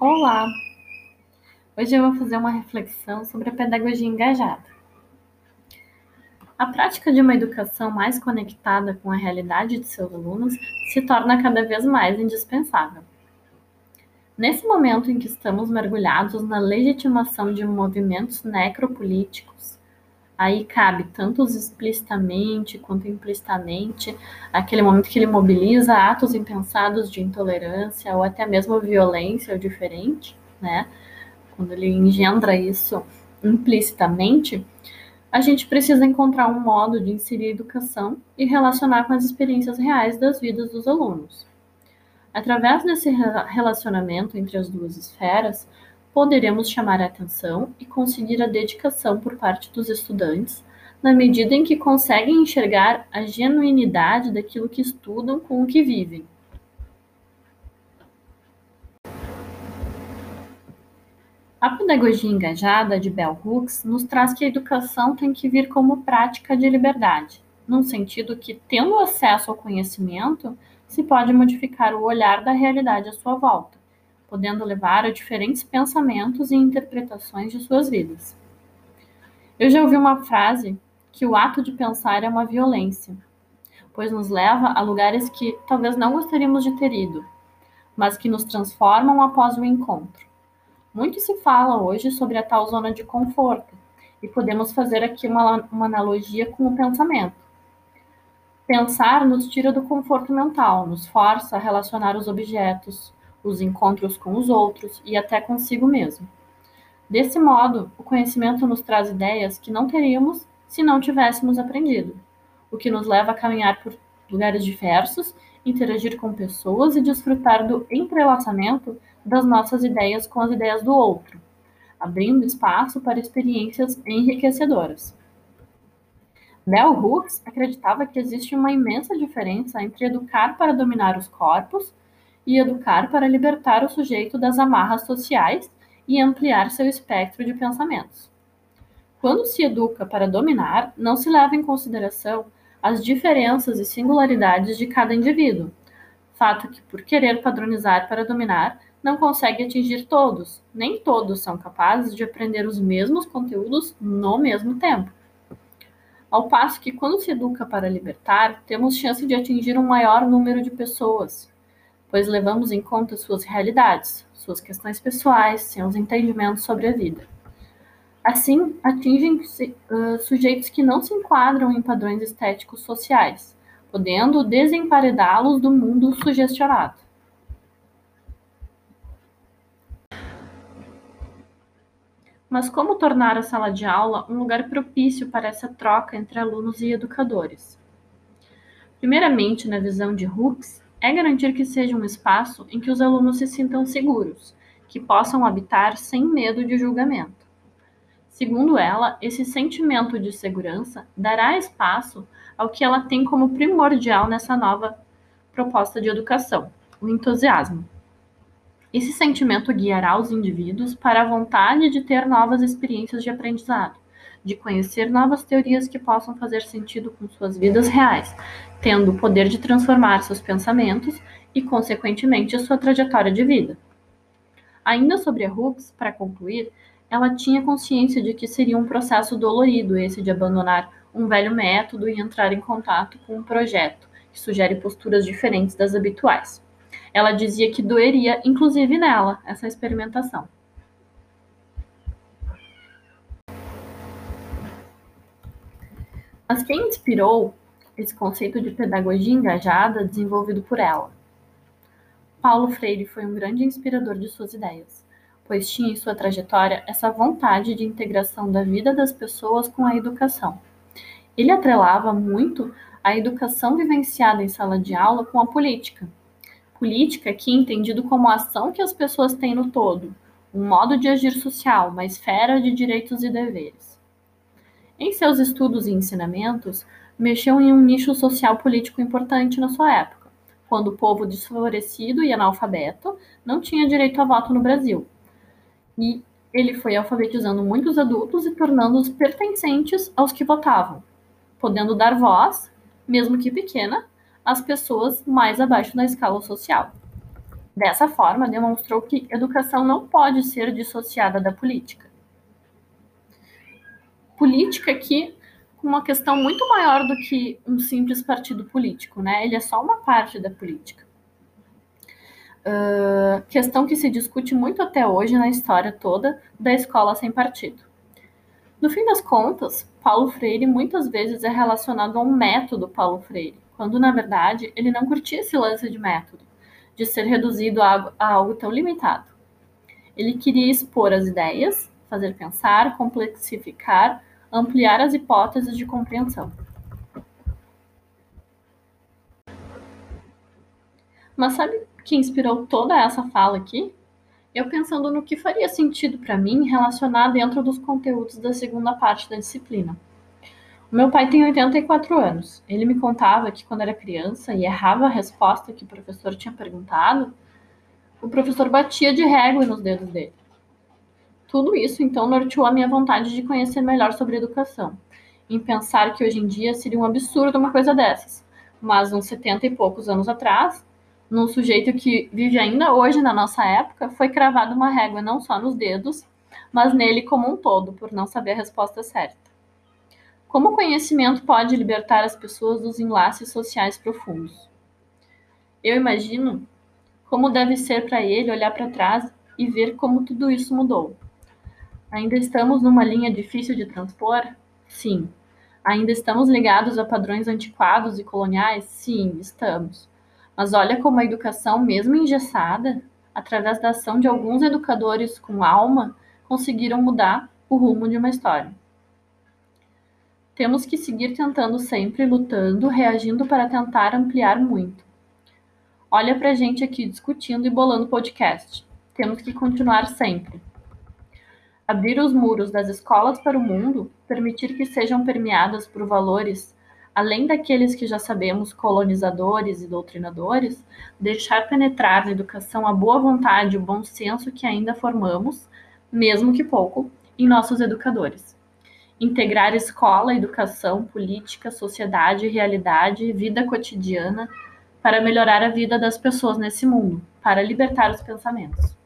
Olá! Hoje eu vou fazer uma reflexão sobre a pedagogia engajada. A prática de uma educação mais conectada com a realidade de seus alunos se torna cada vez mais indispensável. Nesse momento em que estamos mergulhados na legitimação de movimentos necropolíticos, aí cabe tanto explicitamente quanto implicitamente aquele momento que ele mobiliza atos impensados de intolerância ou até mesmo violência ou diferente, né? Quando ele engendra isso implicitamente, a gente precisa encontrar um modo de inserir a educação e relacionar com as experiências reais das vidas dos alunos. Através desse relacionamento entre as duas esferas, poderemos chamar a atenção e conseguir a dedicação por parte dos estudantes, na medida em que conseguem enxergar a genuinidade daquilo que estudam com o que vivem. A pedagogia engajada de Bell Hooks nos traz que a educação tem que vir como prática de liberdade, num sentido que, tendo acesso ao conhecimento, se pode modificar o olhar da realidade à sua volta, podendo levar a diferentes pensamentos e interpretações de suas vidas. Eu já ouvi uma frase que o ato de pensar é uma violência, pois nos leva a lugares que talvez não gostaríamos de ter ido, mas que nos transformam após o encontro. Muito se fala hoje sobre a tal zona de conforto, e podemos fazer aqui uma, uma analogia com o pensamento. Pensar nos tira do conforto mental, nos força a relacionar os objetos, os encontros com os outros e até consigo mesmo. Desse modo, o conhecimento nos traz ideias que não teríamos se não tivéssemos aprendido, o que nos leva a caminhar por lugares diversos, interagir com pessoas e desfrutar do entrelaçamento das nossas ideias com as ideias do outro, abrindo espaço para experiências enriquecedoras. Bell Hooks acreditava que existe uma imensa diferença entre educar para dominar os corpos e educar para libertar o sujeito das amarras sociais e ampliar seu espectro de pensamentos. Quando se educa para dominar, não se leva em consideração as diferenças e singularidades de cada indivíduo, fato que, por querer padronizar para dominar, não consegue atingir todos, nem todos são capazes de aprender os mesmos conteúdos no mesmo tempo. Ao passo que, quando se educa para libertar, temos chance de atingir um maior número de pessoas, pois levamos em conta suas realidades, suas questões pessoais, seus entendimentos sobre a vida. Assim, atingem uh, sujeitos que não se enquadram em padrões estéticos sociais, podendo desemparedá-los do mundo sugestionado. Mas como tornar a sala de aula um lugar propício para essa troca entre alunos e educadores? Primeiramente, na visão de Hooks, é garantir que seja um espaço em que os alunos se sintam seguros, que possam habitar sem medo de julgamento. Segundo ela, esse sentimento de segurança dará espaço ao que ela tem como primordial nessa nova proposta de educação, o entusiasmo. Esse sentimento guiará os indivíduos para a vontade de ter novas experiências de aprendizado, de conhecer novas teorias que possam fazer sentido com suas vidas reais, tendo o poder de transformar seus pensamentos e, consequentemente, sua trajetória de vida. Ainda sobre a Hooks, para concluir, ela tinha consciência de que seria um processo dolorido esse de abandonar um velho método e entrar em contato com um projeto que sugere posturas diferentes das habituais. Ela dizia que doeria, inclusive nela, essa experimentação. Mas quem inspirou esse conceito de pedagogia engajada desenvolvido por ela? Paulo Freire foi um grande inspirador de suas ideias, pois tinha em sua trajetória essa vontade de integração da vida das pessoas com a educação. Ele atrelava muito a educação vivenciada em sala de aula com a política, Política aqui entendido como a ação que as pessoas têm no todo, um modo de agir social, uma esfera de direitos e deveres. Em seus estudos e ensinamentos, mexeu em um nicho social político importante na sua época, quando o povo desfavorecido e analfabeto não tinha direito a voto no Brasil. E ele foi alfabetizando muitos adultos e tornando-os pertencentes aos que votavam, podendo dar voz, mesmo que pequena, as pessoas mais abaixo da escala social. Dessa forma, demonstrou que educação não pode ser dissociada da política. Política aqui uma questão muito maior do que um simples partido político, né? Ele é só uma parte da política. Uh, questão que se discute muito até hoje na história toda da escola sem partido. No fim das contas, Paulo Freire muitas vezes é relacionado ao método Paulo Freire, quando na verdade ele não curtia esse lance de método, de ser reduzido a, a algo tão limitado. Ele queria expor as ideias, fazer pensar, complexificar, ampliar as hipóteses de compreensão. Mas sabe que inspirou toda essa fala aqui? Eu pensando no que faria sentido para mim relacionar dentro dos conteúdos da segunda parte da disciplina. O meu pai tem 84 anos. Ele me contava que quando era criança e errava a resposta que o professor tinha perguntado, o professor batia de régua nos dedos dele. Tudo isso, então, norteou a minha vontade de conhecer melhor sobre educação, em pensar que hoje em dia seria um absurdo uma coisa dessas. Mas uns 70 e poucos anos atrás, num sujeito que vive ainda hoje na nossa época, foi cravada uma régua não só nos dedos, mas nele como um todo, por não saber a resposta certa. Como o conhecimento pode libertar as pessoas dos enlaces sociais profundos? Eu imagino como deve ser para ele olhar para trás e ver como tudo isso mudou. Ainda estamos numa linha difícil de transpor? Sim. Ainda estamos ligados a padrões antiquados e coloniais? Sim, estamos. Mas olha como a educação, mesmo engessada, através da ação de alguns educadores com alma, conseguiram mudar o rumo de uma história. Temos que seguir tentando sempre, lutando, reagindo para tentar ampliar muito. Olha pra gente aqui discutindo e bolando podcast. Temos que continuar sempre abrir os muros das escolas para o mundo, permitir que sejam permeadas por valores além daqueles que já sabemos, colonizadores e doutrinadores, deixar penetrar na educação a boa vontade e o bom senso que ainda formamos, mesmo que pouco, em nossos educadores. Integrar escola, educação, política, sociedade, realidade vida cotidiana para melhorar a vida das pessoas nesse mundo, para libertar os pensamentos.